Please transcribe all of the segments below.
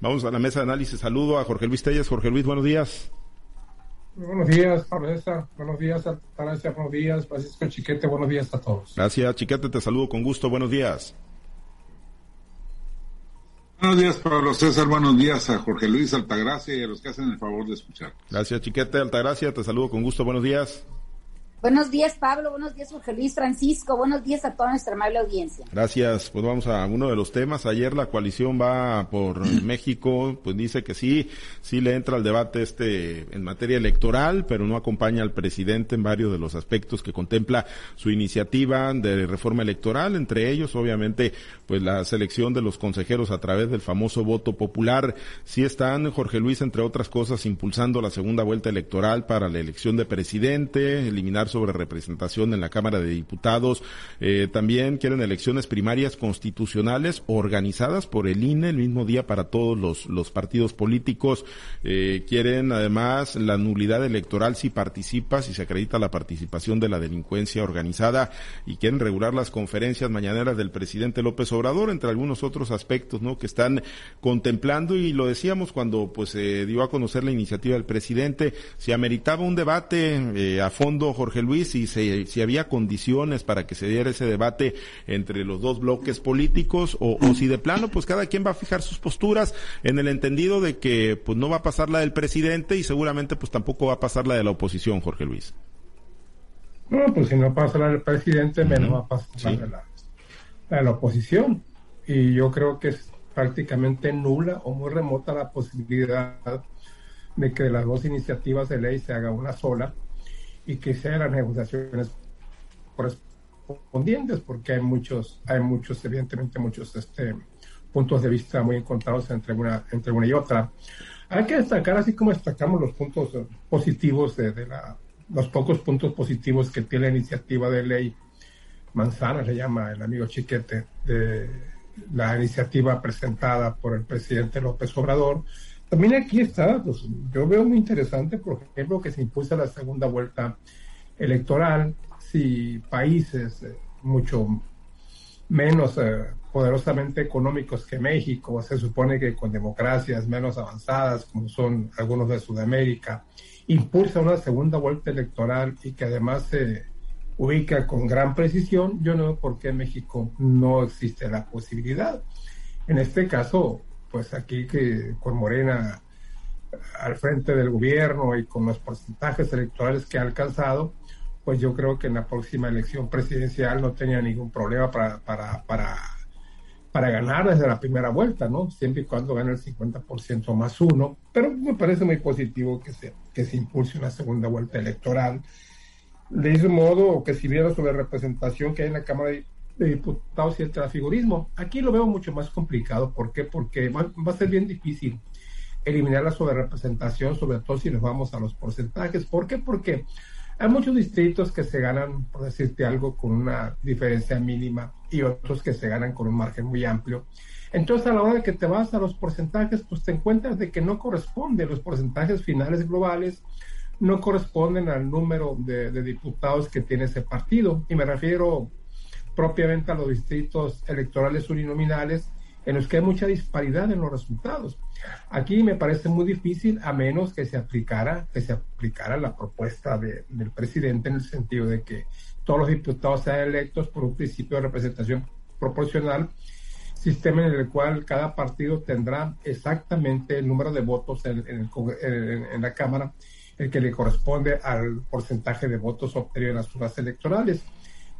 Vamos a la mesa de análisis. Saludo a Jorge Luis Tellas. Jorge Luis, buenos días. Buenos días, Pablo Buenos días, Altagracia. Buenos días, Francisco Chiquete. Buenos días a todos. Gracias, Chiquete. Te saludo con gusto. Buenos días. Buenos días, Pablo César. Buenos días a Jorge Luis Altagracia y a los que hacen el favor de escuchar. Gracias, Chiquete Altagracia. Te saludo con gusto. Buenos días. Buenos días, Pablo. Buenos días, Jorge Luis Francisco. Buenos días a toda nuestra amable audiencia. Gracias. Pues vamos a uno de los temas. Ayer la coalición va por México, pues dice que sí, sí le entra al debate este en materia electoral, pero no acompaña al presidente en varios de los aspectos que contempla su iniciativa de reforma electoral, entre ellos, obviamente, pues la selección de los consejeros a través del famoso voto popular. Sí están, Jorge Luis, entre otras cosas, impulsando la segunda vuelta electoral para la elección de presidente, eliminar sobre representación en la Cámara de Diputados. Eh, también quieren elecciones primarias constitucionales organizadas por el INE el mismo día para todos los, los partidos políticos. Eh, quieren además la nulidad electoral si participa, si se acredita la participación de la delincuencia organizada y quieren regular las conferencias mañaneras del presidente López Obrador, entre algunos otros aspectos, ¿no? Que están contemplando y lo decíamos cuando pues se dio a conocer la iniciativa del presidente, si ameritaba un debate eh, a fondo, Jorge Luis, si, si había condiciones para que se diera ese debate entre los dos bloques políticos o, si de plano, pues cada quien va a fijar sus posturas en el entendido de que pues no va a pasar la del presidente y seguramente pues tampoco va a pasar la de la oposición, Jorge Luis. No, pues si no pasa la del presidente, menos va a pasar la, de la, la de la oposición. Y yo creo que es prácticamente nula o muy remota la posibilidad de que de las dos iniciativas de ley se haga una sola y que sean las negociaciones correspondientes, porque hay muchos, hay muchos, evidentemente, muchos este, puntos de vista muy encontrados entre una, entre una y otra. Hay que destacar, así como destacamos los puntos positivos de, la, los pocos puntos positivos que tiene la iniciativa de ley Manzana, se llama el amigo Chiquete, de la iniciativa presentada por el presidente López Obrador, también aquí está, pues, yo veo muy interesante, por ejemplo, que se impulsa la segunda vuelta electoral si países eh, mucho menos eh, poderosamente económicos que México, se supone que con democracias menos avanzadas, como son algunos de Sudamérica, impulsa una segunda vuelta electoral y que además se ubica con gran precisión, yo no veo por qué en México no existe la posibilidad. En este caso, pues aquí que con Morena al frente del gobierno y con los porcentajes electorales que ha alcanzado, pues yo creo que en la próxima elección presidencial no tenía ningún problema para, para, para, para ganar desde la primera vuelta, ¿no? Siempre y cuando gane el 50% más uno. Pero me parece muy positivo que se, que se impulse una segunda vuelta electoral. De ese modo, que si viera sobre representación que hay en la Cámara de de diputados y el transfigurismo. Aquí lo veo mucho más complicado. ¿Por qué? Porque va, a ser bien difícil eliminar la sobrerepresentación, sobre todo si nos vamos a los porcentajes. ¿Por qué? Porque hay muchos distritos que se ganan, por decirte algo, con una diferencia mínima y otros que se ganan con un margen muy amplio. Entonces, a la hora de que te vas a los porcentajes, pues te encuentras de que no corresponde. Los porcentajes finales globales no corresponden al número de, de diputados que tiene ese partido. Y me refiero propiamente a los distritos electorales uninominales en los que hay mucha disparidad en los resultados. Aquí me parece muy difícil a menos que se aplicara, que se aplicara la propuesta del presidente en el sentido de que todos los diputados sean electos por un principio de representación proporcional, sistema en el cual cada partido tendrá exactamente el número de votos en, en la Cámara, el que le corresponde al porcentaje de votos obtenidos en las urnas electorales.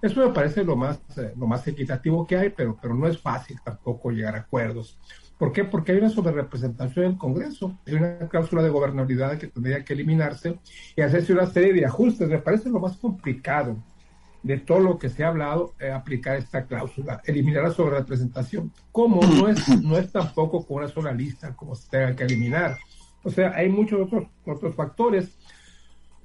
Eso me parece lo más, eh, lo más equitativo que hay, pero, pero no es fácil tampoco llegar a acuerdos. ¿Por qué? Porque hay una sobrerepresentación en el Congreso, hay una cláusula de gobernabilidad que tendría que eliminarse y hacerse una serie de ajustes. Me parece lo más complicado de todo lo que se ha hablado, eh, aplicar esta cláusula, eliminar la sobrerepresentación. ¿Cómo? No es, no es tampoco con una sola lista como se tenga que eliminar. O sea, hay muchos otros, otros factores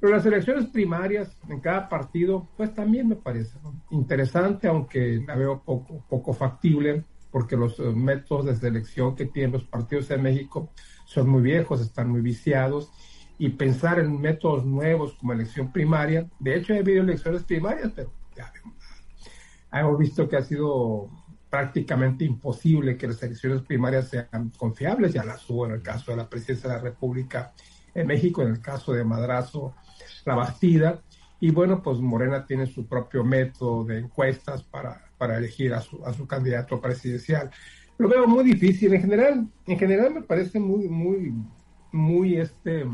pero las elecciones primarias en cada partido, pues también me parece interesante, aunque la veo poco, poco factible, porque los eh, métodos de selección que tienen los partidos en México son muy viejos, están muy viciados, y pensar en métodos nuevos como elección primaria, de hecho he habido elecciones primarias, pero ya hemos visto que ha sido prácticamente imposible que las elecciones primarias sean confiables, ya las hubo en el caso de la presidencia de la República en México, en el caso de Madrazo, la Bastida, y bueno, pues Morena tiene su propio método de encuestas para, para elegir a su, a su candidato presidencial. Lo veo muy difícil, en general, en general me parece muy, muy, muy este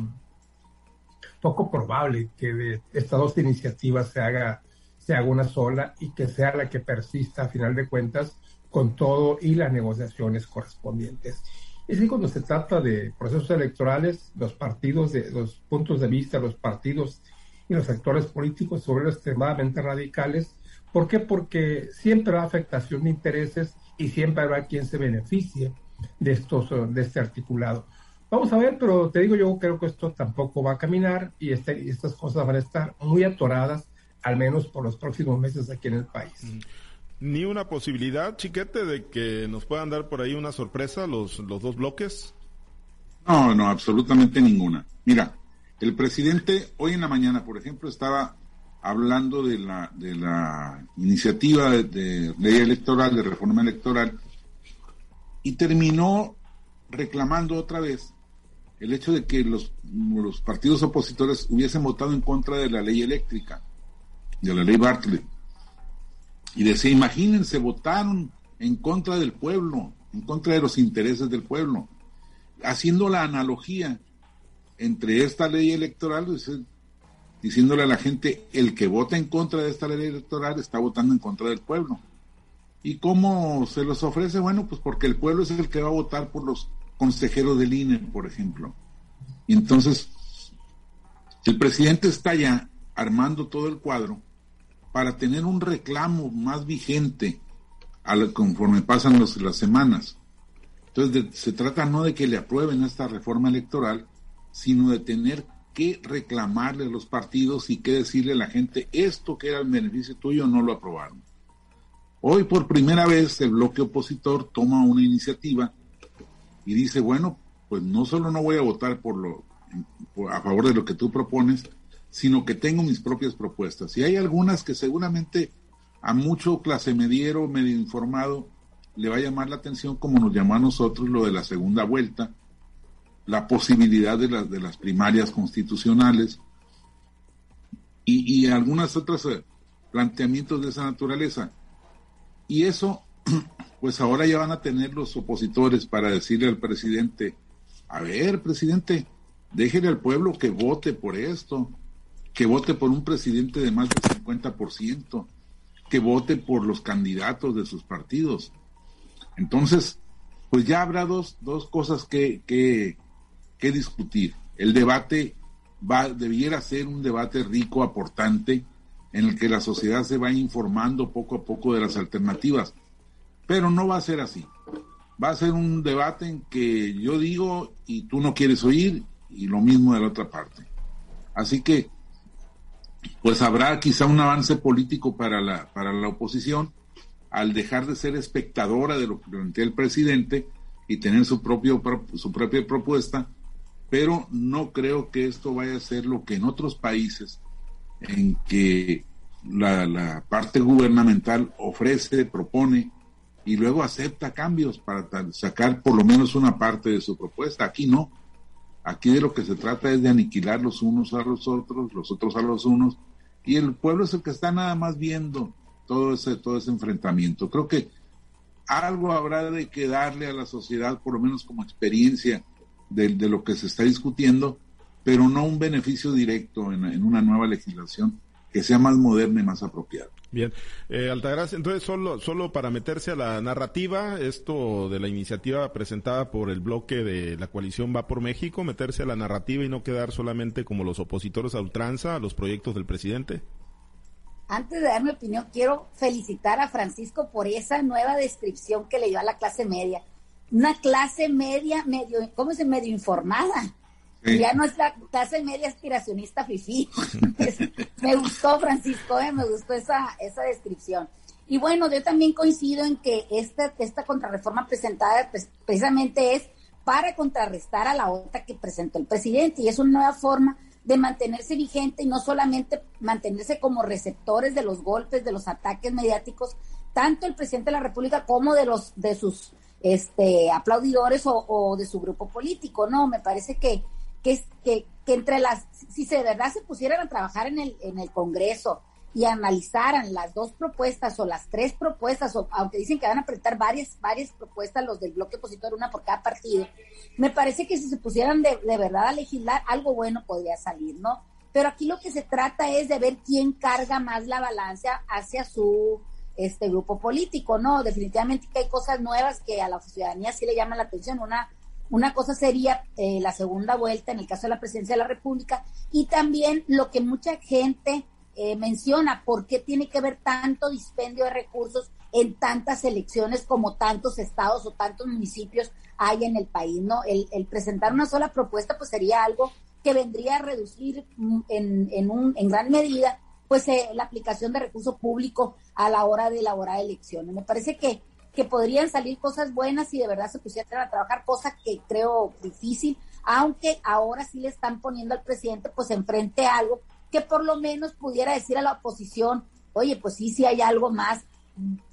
poco probable que de estas dos iniciativas se haga, se haga una sola y que sea la que persista a final de cuentas con todo y las negociaciones correspondientes. Es que cuando se trata de procesos electorales, los partidos, de, los puntos de vista, los partidos y los sectores políticos sobre extremadamente radicales. ¿Por qué? Porque siempre habrá afectación de intereses y siempre habrá quien se beneficie de, estos, de este articulado. Vamos a ver, pero te digo, yo creo que esto tampoco va a caminar y, este, estas cosas van a estar muy atoradas, al menos por los próximos meses aquí en el país. Mm. Ni una posibilidad, chiquete, de que nos puedan dar por ahí una sorpresa los, los dos bloques. No, no, absolutamente ninguna. Mira, el presidente hoy en la mañana, por ejemplo, estaba hablando de la, de la iniciativa de, ley electoral, de reforma electoral, y terminó reclamando otra vez el hecho de que los, los partidos opositores hubiesen votado en contra de la ley eléctrica, de la ley Bartlett. Y decía, imagínense, votaron en contra del pueblo, en contra de los intereses del pueblo, haciendo la analogía entre esta ley electoral, diciéndole a la gente, el que vota en contra de esta ley electoral está votando en contra del pueblo. ¿Y cómo se los ofrece? Bueno, pues porque el pueblo es el que va a votar por los consejero del INE, por ejemplo. Y entonces, el presidente está ya armando todo el cuadro para tener un reclamo más vigente conforme pasan las semanas. Entonces, se trata no de que le aprueben esta reforma electoral, sino de tener que reclamarle a los partidos y que decirle a la gente, esto que era el beneficio tuyo no lo aprobaron. Hoy por primera vez el bloque opositor toma una iniciativa y dice, bueno, pues no solo no voy a votar por lo a favor de lo que tú propones, sino que tengo mis propias propuestas. Y hay algunas que seguramente a mucho clase mediero, medio informado, le va a llamar la atención como nos llamó a nosotros lo de la segunda vuelta, la posibilidad de, las de las primarias constitucionales y, y algunas otras eh, planteamientos de esa naturaleza. Y eso pues ahora ya van a tener los opositores para decirle al presidente, a ver, presidente, déjele al pueblo que vote por esto, que vote por un presidente de más del 50%, que vote por los candidatos de sus partidos. Entonces, pues ya habrá dos, dos cosas que, que, que discutir. El debate va, debiera ser un debate rico, aportante, en el que la sociedad se va informando poco a poco de las alternativas. Pero no va a ser así. Va a ser un debate en que yo digo y tú no quieres oír y lo mismo de la otra parte. Así que, pues habrá quizá un avance político para la, para la oposición al dejar de ser espectadora de lo que plantea el presidente y tener su, propio, su propia propuesta, pero no creo que esto vaya a ser lo que en otros países en que la, la parte gubernamental ofrece, propone y luego acepta cambios para sacar por lo menos una parte de su propuesta. Aquí no. Aquí de lo que se trata es de aniquilar los unos a los otros, los otros a los unos, y el pueblo es el que está nada más viendo todo ese, todo ese enfrentamiento. Creo que algo habrá de que darle a la sociedad, por lo menos como experiencia de, lo que se está discutiendo, pero no un beneficio directo en una nueva legislación que sea más moderna y más apropiada. Bien, eh, Altagracia, entonces solo, solo para meterse a la narrativa, esto de la iniciativa presentada por el bloque de la coalición Va por México, meterse a la narrativa y no quedar solamente como los opositores a ultranza a los proyectos del presidente. Antes de dar mi opinión, quiero felicitar a Francisco por esa nueva descripción que le dio a la clase media. Una clase media, medio, ¿cómo se medio informada? Ya no es la clase media aspiracionista fifí. me gustó, Francisco, eh, me gustó esa, esa descripción. Y bueno, yo también coincido en que esta, esta contrarreforma presentada pues, precisamente es para contrarrestar a la otra que presentó el presidente y es una nueva forma de mantenerse vigente y no solamente mantenerse como receptores de los golpes, de los ataques mediáticos, tanto el presidente de la República como de los de sus este aplaudidores o, de su grupo político, ¿no? Me parece que, que, que, que entre las, si se de verdad se pusieran a trabajar en el, en el Congreso y analizaran las dos propuestas o las tres propuestas, o aunque dicen que van a presentar varias, varias propuestas los del bloque opositor, una por cada partido, me parece que si se pusieran de, de verdad a legislar, algo bueno podría salir, ¿no? Pero aquí lo que se trata es de ver quién carga más la balanza hacia su este grupo político, ¿no? Definitivamente que hay cosas nuevas que a la ciudadanía sí le llaman la atención. Una, una cosa sería eh, la segunda vuelta en el caso de la presidencia de la República y también lo que mucha gente eh, menciona, por qué tiene que haber tanto dispendio de recursos en tantas elecciones como tantos estados o tantos municipios hay en el país, ¿no? El, el presentar una sola propuesta pues sería algo que vendría a reducir mm, en, en, un, en gran medida pues eh, la aplicación de recursos públicos a la hora de elaborar elecciones. Me parece que, que podrían salir cosas buenas si de verdad se pusieran a trabajar, cosa que creo difícil, aunque ahora sí le están poniendo al presidente pues enfrente algo que por lo menos pudiera decir a la oposición, oye, pues sí, sí hay algo más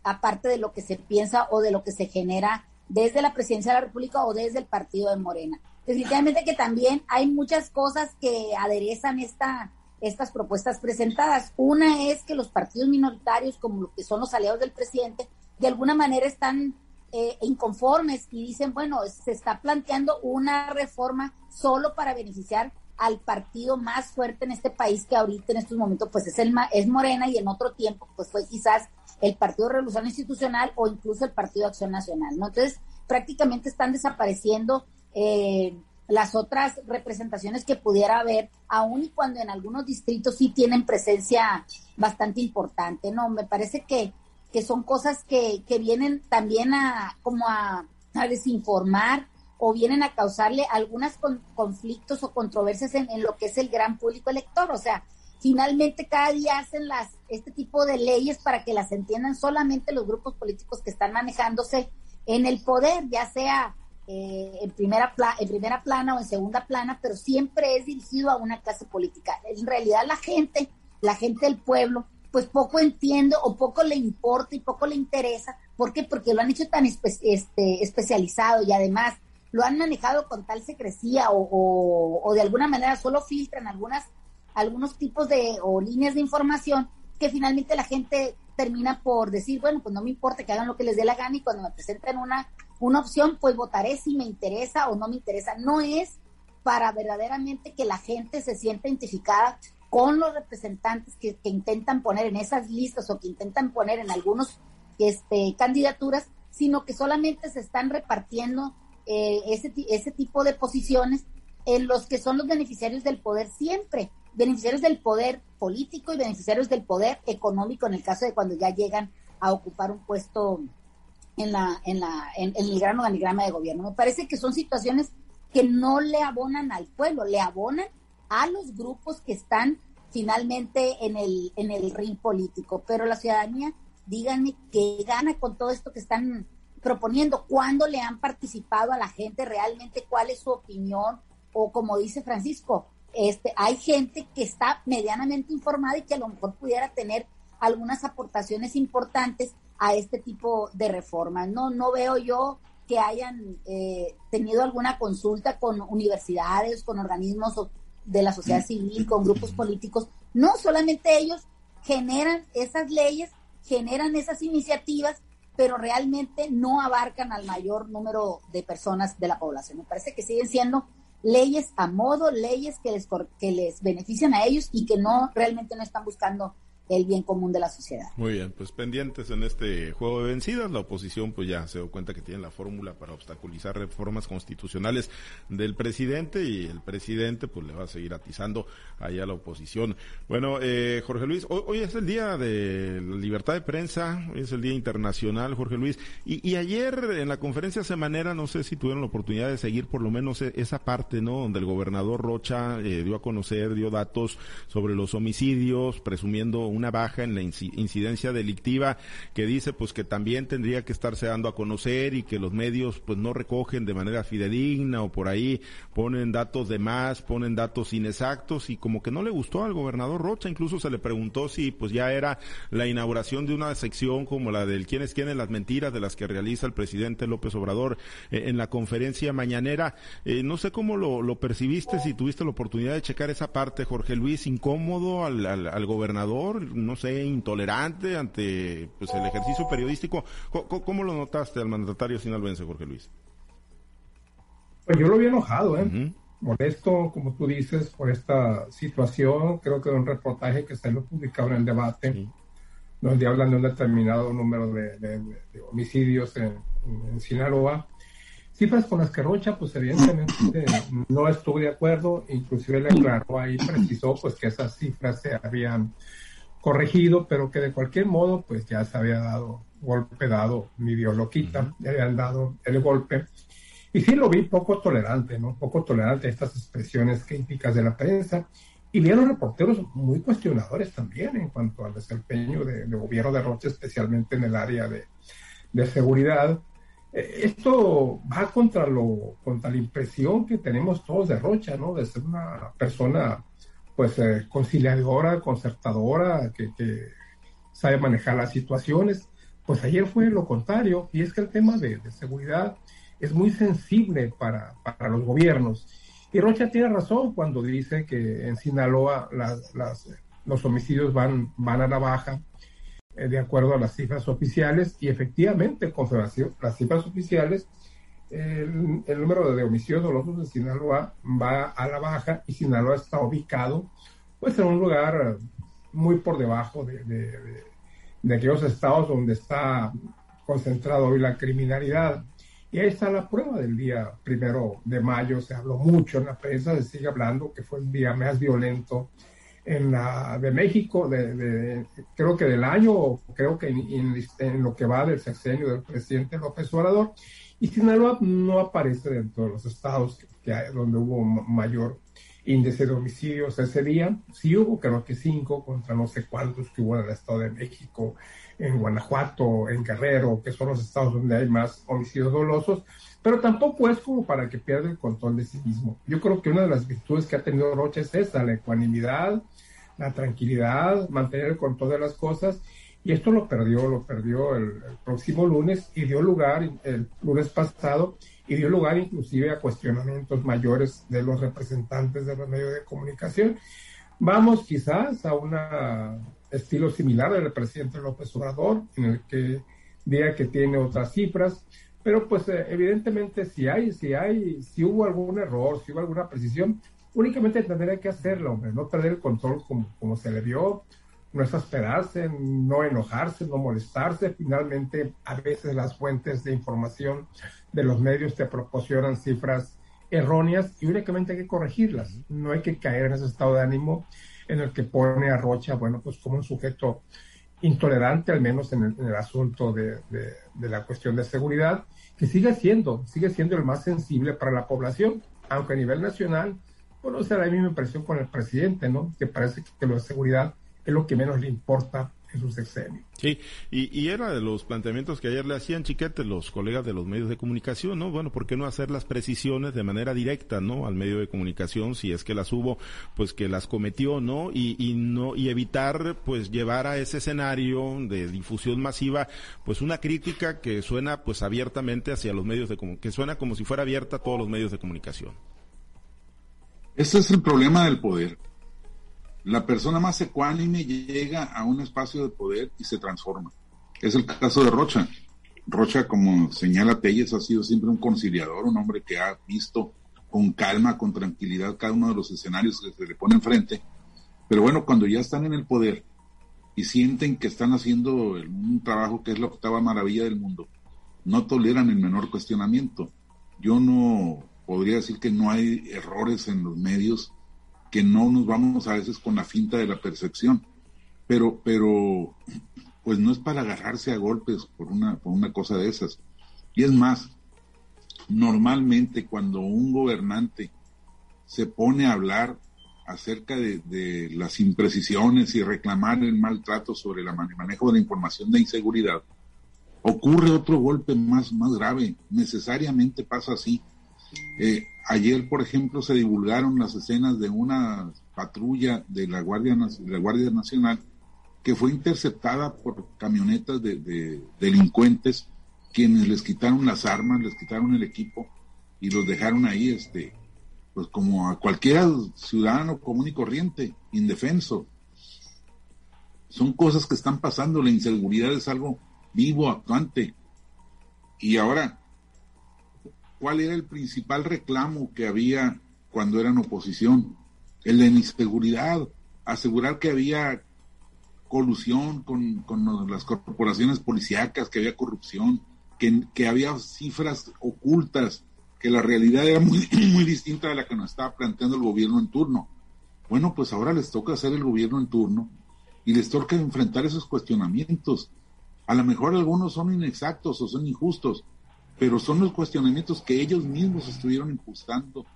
aparte de lo que se piensa o de lo que se genera desde la presidencia de la República o desde el partido de Morena. Definitivamente que también hay muchas cosas que aderezan esta, estas propuestas presentadas. Una es que los partidos minoritarios, como lo que son los aliados del presidente, de alguna manera están eh, inconformes y dicen, bueno, se está planteando una reforma solo para beneficiar al partido más fuerte en este país que ahorita en estos momentos pues es el es Morena y en otro tiempo pues fue quizás el Partido Revolución Institucional o incluso el Partido Acción Nacional, ¿no? Entonces prácticamente están desapareciendo eh, las otras representaciones que pudiera haber, aun y cuando en algunos distritos sí tienen presencia bastante importante, ¿no? Me parece que, que son cosas que, que vienen también a como a, desinformar o vienen a causarle algunos conflictos o controversias en, en, lo que es el gran público elector. O sea, finalmente cada día hacen las este tipo de leyes para que las entiendan solamente los grupos políticos que están manejándose en el poder, ya sea eh, en, primera en primera plana o en segunda plana, pero siempre es dirigido a una clase política. En realidad la gente, la gente del pueblo, pues poco entiende o poco le importa y poco le interesa. ¿Por qué? Porque lo han hecho tan este, especializado y además lo han manejado con tal secrecía o, o, de alguna manera solo filtran algunas, algunos tipos de o líneas de información que finalmente la gente termina por decir, bueno, pues no me importa que hagan lo que les dé la gana y cuando me presenten una una opción, pues votaré si me interesa o no me interesa. No es para verdaderamente que la gente se sienta identificada con los representantes que, intentan poner en esas listas o que intentan poner en algunos este, candidaturas, sino que solamente se están repartiendo eh, ese, ese tipo de posiciones en los que son los beneficiarios del poder siempre, beneficiarios del poder político y beneficiarios del poder económico en el caso de cuando ya llegan a ocupar un puesto en, la, en, la, en, el gran organigrama de gobierno. Me parece que son situaciones que no le abonan al pueblo, le abonan a los grupos que están finalmente en el, en el ring político. Pero la ciudadanía, díganme qué gana con todo esto que están proponiendo, cuándo le han participado a la gente realmente, cuál es su opinión, o como dice Francisco, este, hay gente que está medianamente informada y que a lo mejor pudiera tener algunas aportaciones importantes a este tipo de reformas. No, no veo yo que hayan eh, tenido alguna consulta con universidades, con organismos de la sociedad civil, con grupos políticos. No, solamente ellos generan esas leyes, generan esas iniciativas, pero realmente no abarcan al mayor número de personas de la población. Me parece que siguen siendo leyes a modo, leyes que les, que les benefician a ellos y que no realmente no están buscando el bien común de la sociedad. Muy bien, pues pendientes en este juego de vencidas, la oposición pues ya se dio cuenta que tiene la fórmula para obstaculizar reformas constitucionales del presidente y el presidente pues le va a seguir atizando allá a la oposición. Bueno, eh, Jorge Luis, hoy, es el día de la libertad de prensa, hoy es el día internacional, Jorge Luis, y, ayer en la conferencia semanera, no sé si tuvieron la oportunidad de seguir por lo menos e, esa parte, ¿no? Donde el gobernador Rocha eh, dio a conocer, dio datos sobre los homicidios, presumiendo un una baja en la incidencia delictiva que dice pues que también tendría que estarse dando a conocer y que los medios pues no recogen de manera fidedigna o por ahí ponen datos de más, ponen datos inexactos y como que no le gustó al gobernador Rocha, incluso se le preguntó si pues ya era la inauguración de una sección como la del quién es quién en las mentiras de las que realiza el presidente López Obrador eh, en la conferencia mañanera. Eh, no sé cómo lo, lo, percibiste, si tuviste la oportunidad de checar esa parte, Jorge Luis, incómodo al, al, gobernador, no sé, intolerante ante pues el ejercicio periodístico. ¿Cómo, lo notaste al mandatario sinaloense, Jorge Luis? Pues yo lo vi enojado, ¿eh? Molesto, como tú dices, por esta situación. Creo que un reportaje que lo publicado en el debate, donde hablan de un determinado número de, homicidios en, en Sinaloa cifras con las que Rocha, pues evidentemente no estuvo de acuerdo, inclusive le aclaró ahí, precisó pues que esas cifras se habían corregido, pero que de cualquier modo pues ya se había dado golpe dado, ni Dios lo quita, le habían dado el golpe. Y sí lo vi poco tolerante, ¿no? Poco tolerante a estas expresiones críticas de la prensa. Y vi a los reporteros muy cuestionadores también en cuanto al desempeño de, gobierno de Rocha, especialmente en el área de, de seguridad eh, esto va contra lo contra la impresión que tenemos todos de Rocha, ¿no? De ser una persona pues eh, conciliadora, concertadora, que, sabe manejar las situaciones. Pues ayer fue lo contrario, y es que el tema de, seguridad es muy sensible para, para, los gobiernos. Y Rocha tiene razón cuando dice que en Sinaloa las, los homicidios van, van a la baja eh, de acuerdo a las cifras oficiales y efectivamente con las cifras oficiales el, número de homicidios dolosos en Sinaloa va a la baja y Sinaloa está ubicado pues en un lugar muy por debajo de, de, aquellos estados donde está concentrado hoy la criminalidad. Y ahí está la prueba del día primero de mayo. Se habló mucho en la prensa, se sigue hablando que fue el día más violento en la de México, de, creo que del año, creo que en, lo que va del sexenio del presidente López Obrador, y Sinaloa no aparece dentro de los estados que, hay, donde hubo mayor índice de homicidios ese día. Sí hubo, creo que cinco contra no sé cuántos que hubo en el Estado de México, en Guanajuato, en Guerrero, que son los estados donde hay más homicidios dolosos, pero tampoco es como para que pierda el control de sí mismo. Yo creo que una de las virtudes que ha tenido Rocha es esa, la ecuanimidad, la tranquilidad, mantener el control de las cosas, y esto lo perdió, lo perdió el, próximo lunes y dio lugar, el lunes pasado, y dio lugar inclusive a cuestionamientos mayores de los representantes de los medios de comunicación. Vamos quizás a un estilo similar del presidente López Obrador, en el que diga que tiene otras cifras, pero pues eh, evidentemente si hay, si hay, si hubo algún error, si hubo alguna precisión, únicamente tendría que hacerlo, hombre, no perder el control como, como se le vio, no exasperarse, no enojarse, no molestarse. Finalmente, a veces las fuentes de información de los medios te proporcionan cifras erróneas y únicamente hay que corregirlas. No hay que caer en ese estado de ánimo en el que pone a Rocha, bueno, pues como un sujeto intolerante, al menos en el, asunto de, de, la cuestión de seguridad, que sigue siendo, sigue siendo el más sensible para la población, aunque a nivel nacional, bueno, será la misma impresión con el presidente, ¿no? Que parece que lo de seguridad es lo que menos le importa en su sexenio. Sí, y, y, era de los planteamientos que ayer le hacían Chiquete los colegas de los medios de comunicación, ¿no? Bueno, ¿por qué no hacer las precisiones de manera directa, ¿no? Al medio de comunicación, si es que las hubo, pues que las cometió, ¿no? Y, y no, y evitar, pues llevar a ese escenario de difusión masiva, pues una crítica que suena, pues abiertamente hacia los medios de comunicación, que suena como si fuera abierta a todos los medios de comunicación. Ese es el problema del poder la persona más ecuánime llega a un espacio de poder y se transforma. Es el caso de Rocha. Rocha, como señala Telles, ha sido siempre un conciliador, un hombre que ha visto con calma, con tranquilidad cada uno de los escenarios que se le pone enfrente. Pero bueno, cuando ya están en el poder y sienten que están haciendo un trabajo que es la octava maravilla del mundo, no toleran el menor cuestionamiento. Yo no podría decir que no hay errores en los medios, que no nos vamos a veces con la finta de la percepción, pero, pero, pues no es para agarrarse a golpes por una, por una cosa de esas. Y es más, normalmente cuando un gobernante se pone a hablar, acerca de, las imprecisiones y reclamar el maltrato sobre el manejo de la información de inseguridad, ocurre otro golpe más, más grave. Necesariamente pasa así. Eh, ayer, por ejemplo, se divulgaron las escenas de una patrulla de la Guardia, de Guardia Nacional que fue interceptada por camionetas de, delincuentes quienes les quitaron las armas, les quitaron el equipo y los dejaron ahí, este, pues como a cualquier ciudadano común y corriente, indefenso. Son cosas que están pasando, la inseguridad es algo vivo, actuante. Y ahora, ¿cuál era el principal reclamo que había cuando eran oposición? El de inseguridad, asegurar que había colusión con, las corporaciones policíacas, que había corrupción, que, que, había cifras ocultas, que la realidad era muy, muy distinta de la que nos estaba planteando el gobierno en turno. Bueno, pues ahora les toca hacer el gobierno en turno y les toca enfrentar esos cuestionamientos. A lo mejor algunos son inexactos o son injustos, pero son los cuestionamientos que ellos mismos estuvieron impulsando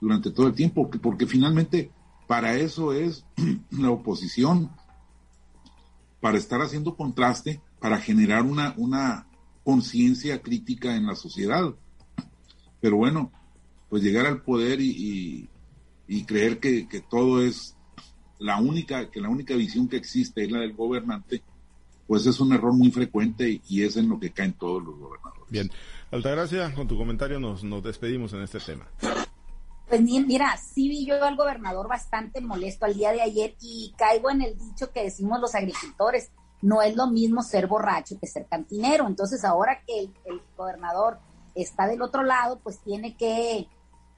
durante todo el tiempo, porque finalmente para eso es la oposición, para estar haciendo contraste, para generar una, una conciencia crítica en la sociedad. Pero bueno, pues llegar al poder y, creer que, todo es la única, que la única visión que existe es la del gobernante, pues es un error muy frecuente y es en lo que caen todos los gobernadores. Bien, Altagracia, con tu comentario nos, nos despedimos en este tema. Pues mira, sí vi yo al gobernador bastante molesto al día de ayer y caigo en el dicho que decimos los agricultores, no es lo mismo ser borracho que ser cantinero. Entonces ahora que el, gobernador está del otro lado, pues tiene que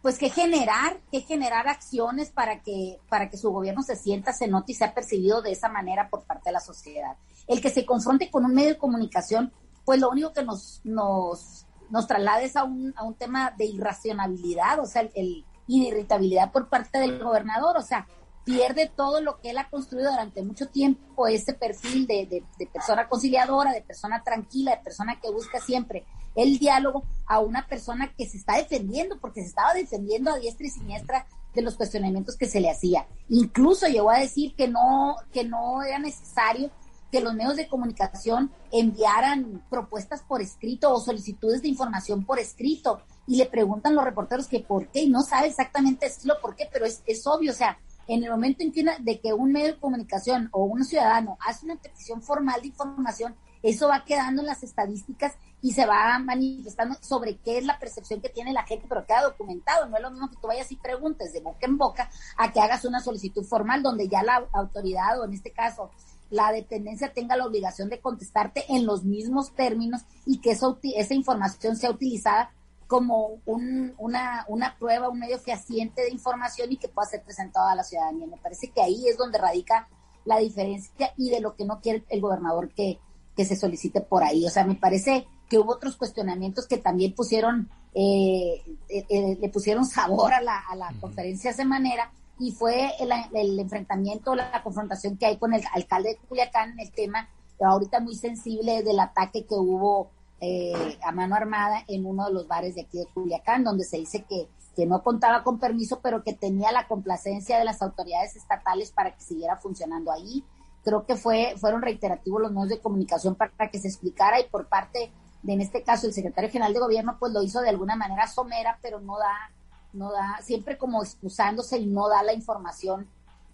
pues que generar, que generar acciones para que, para que su gobierno se sienta, se note y sea percibido de esa manera por parte de la sociedad. El que se confronte con un medio de comunicación, pues lo único que nos, nos, nos traslada es a un, a un tema de irracionalidad, o sea, el, de irritabilidad por parte del gobernador, o sea, pierde todo lo que él ha construido durante mucho tiempo, ese perfil de, de, persona conciliadora, de persona tranquila, de persona que busca siempre el diálogo a una persona que se está defendiendo, porque se estaba defendiendo a diestra y siniestra de los cuestionamientos que se le hacía. Incluso llegó a decir que no, que no era necesario que los medios de comunicación enviaran propuestas por escrito o solicitudes de información por escrito y le preguntan los reporteros que por qué y no sabe exactamente decirlo por qué, pero es, es obvio, o sea, en el momento en que de que un medio de comunicación o un ciudadano hace una petición formal de información, eso va quedando en las estadísticas y se va manifestando sobre qué es la percepción que tiene la gente, pero queda documentado. No es lo mismo que tú vayas y preguntes de boca en boca a que hagas una solicitud formal donde ya la autoridad o en este caso la dependencia tenga la obligación de contestarte en los mismos términos y que eso, esa información sea utilizada como un, una, una prueba, un medio fehaciente de información y que pueda ser presentado a la ciudadanía. Me parece que ahí es donde radica la diferencia y de lo que no quiere el gobernador que, que se solicite por ahí. O sea, me parece que hubo otros cuestionamientos que también pusieron, eh, eh, eh, le pusieron sabor a la, a la conferencia de manera y fue el, el, enfrentamiento, la confrontación que hay con el alcalde de Culiacán en el tema ahorita muy sensible del ataque que hubo eh, a mano armada en uno de los bares de aquí de Culiacán, donde se dice que, que no contaba con permiso, pero que tenía la complacencia de las autoridades estatales para que siguiera funcionando ahí. Creo que fue, fueron reiterativos los medios de comunicación para, que se explicara y por parte de, en este caso, el secretario general de gobierno, pues lo hizo de alguna manera somera, pero no da, no da, siempre como excusándose y no da la información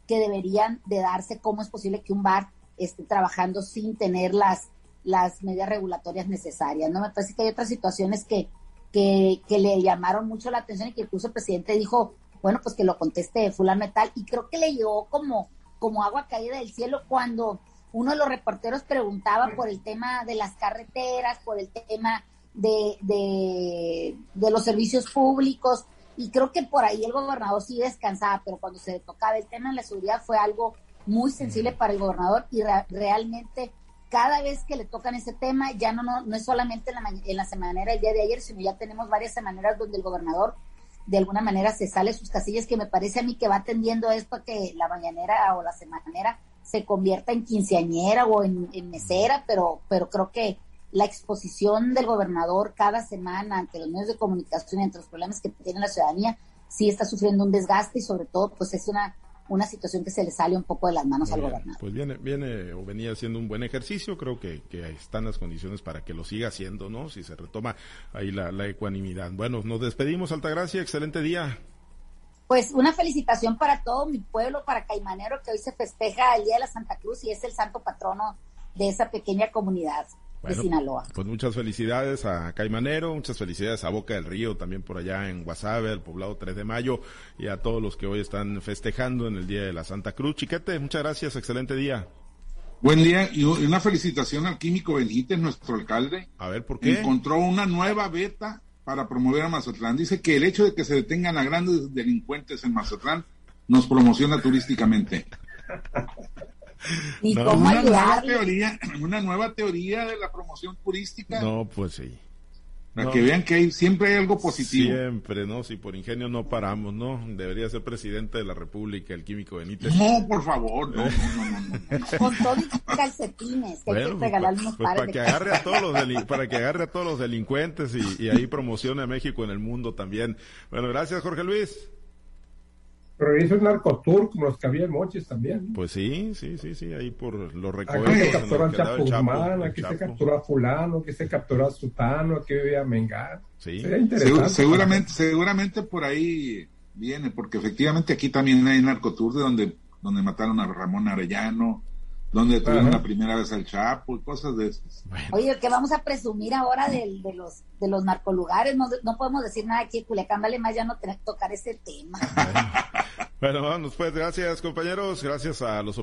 que deberían de darse, cómo es posible que un bar esté trabajando sin tener las las medidas regulatorias necesarias. No me parece que hay otras situaciones que, que, le llamaron mucho la atención y que incluso el presidente dijo, bueno, pues que lo conteste fulano metal y creo que le llegó como, como agua caída del cielo cuando uno de los reporteros preguntaba por el tema de las carreteras, por el tema de, de, de los servicios públicos, y creo que por ahí el gobernador sí descansaba, pero cuando se tocaba el tema de la seguridad fue algo muy sensible para el gobernador y realmente cada vez que le tocan ese tema, ya no, no, es solamente en la, en la semanera el día de ayer, sino ya tenemos varias semaneras donde el gobernador de alguna manera se sale sus casillas, que me parece a mí que va tendiendo esto a que la mañanera o la semanera se convierta en quinceañera o en, mesera, pero, pero creo que la exposición del gobernador cada semana ante los medios de comunicación y ante los problemas que tiene la ciudadanía sí está sufriendo un desgaste y sobre todo pues es una una situación que se le sale un poco de las manos al gobernador. Pues viene, viene o venía haciendo un buen ejercicio, creo que, que están las condiciones para que lo siga haciendo, ¿no? Si se retoma ahí la, la ecuanimidad. Bueno, nos despedimos, Altagracia, excelente día. Pues una felicitación para todo mi pueblo, para Caimanero, que hoy se festeja el Día de la Santa Cruz y es el santo patrono de esa pequeña comunidad de Sinaloa. Pues muchas felicidades a Caimanero, muchas felicidades a Boca del Río, también por allá en Guasave, el poblado 3 de mayo, y a todos los que hoy están festejando en el Día de la Santa Cruz. Chiquete, muchas gracias, excelente día. Buen día y una felicitación al químico Benítez, nuestro alcalde. A ver, ¿por qué? Encontró una nueva beta para promover a Mazatlán. Dice que el hecho de que se detengan a grandes delincuentes en Mazatlán nos promociona turísticamente. una nueva teoría, una nueva teoría de la promoción turística. No, pues sí. Para que vean que hay, siempre hay algo positivo. Siempre, ¿no? Si por ingenio no paramos, ¿no? Debería ser presidente de la República, el químico Benítez. No, por favor, no, no, no, Con todos los calcetines, que hay que pues, regalarle unos pues, para que agarre a todos los para que agarre a todos los delincuentes y, y ahí promocione a México en el mundo también. Bueno, gracias, Jorge Luis. Pero hizo un narcotour como los que había en Mochis también. Pues sí, sí, sí, sí, ahí por los recuerdos. Aquí se capturó a Chapuzmán, aquí se capturó a Fulano, aquí se capturó a Sutano, aquí vivía Mengar. Sí. seguramente, seguramente por ahí viene, porque efectivamente aquí también hay narcotour de donde, donde mataron a Ramón Arellano, donde tuvieron la primera vez al Chapo y cosas de esas. Oye, ¿qué vamos a presumir ahora de, de los de los narcolugares? No, no podemos decir nada aquí, Culiacán, vale más ya no tener que tocar ese tema. Bueno, vamos pues, gracias compañeros, gracias a los operadores.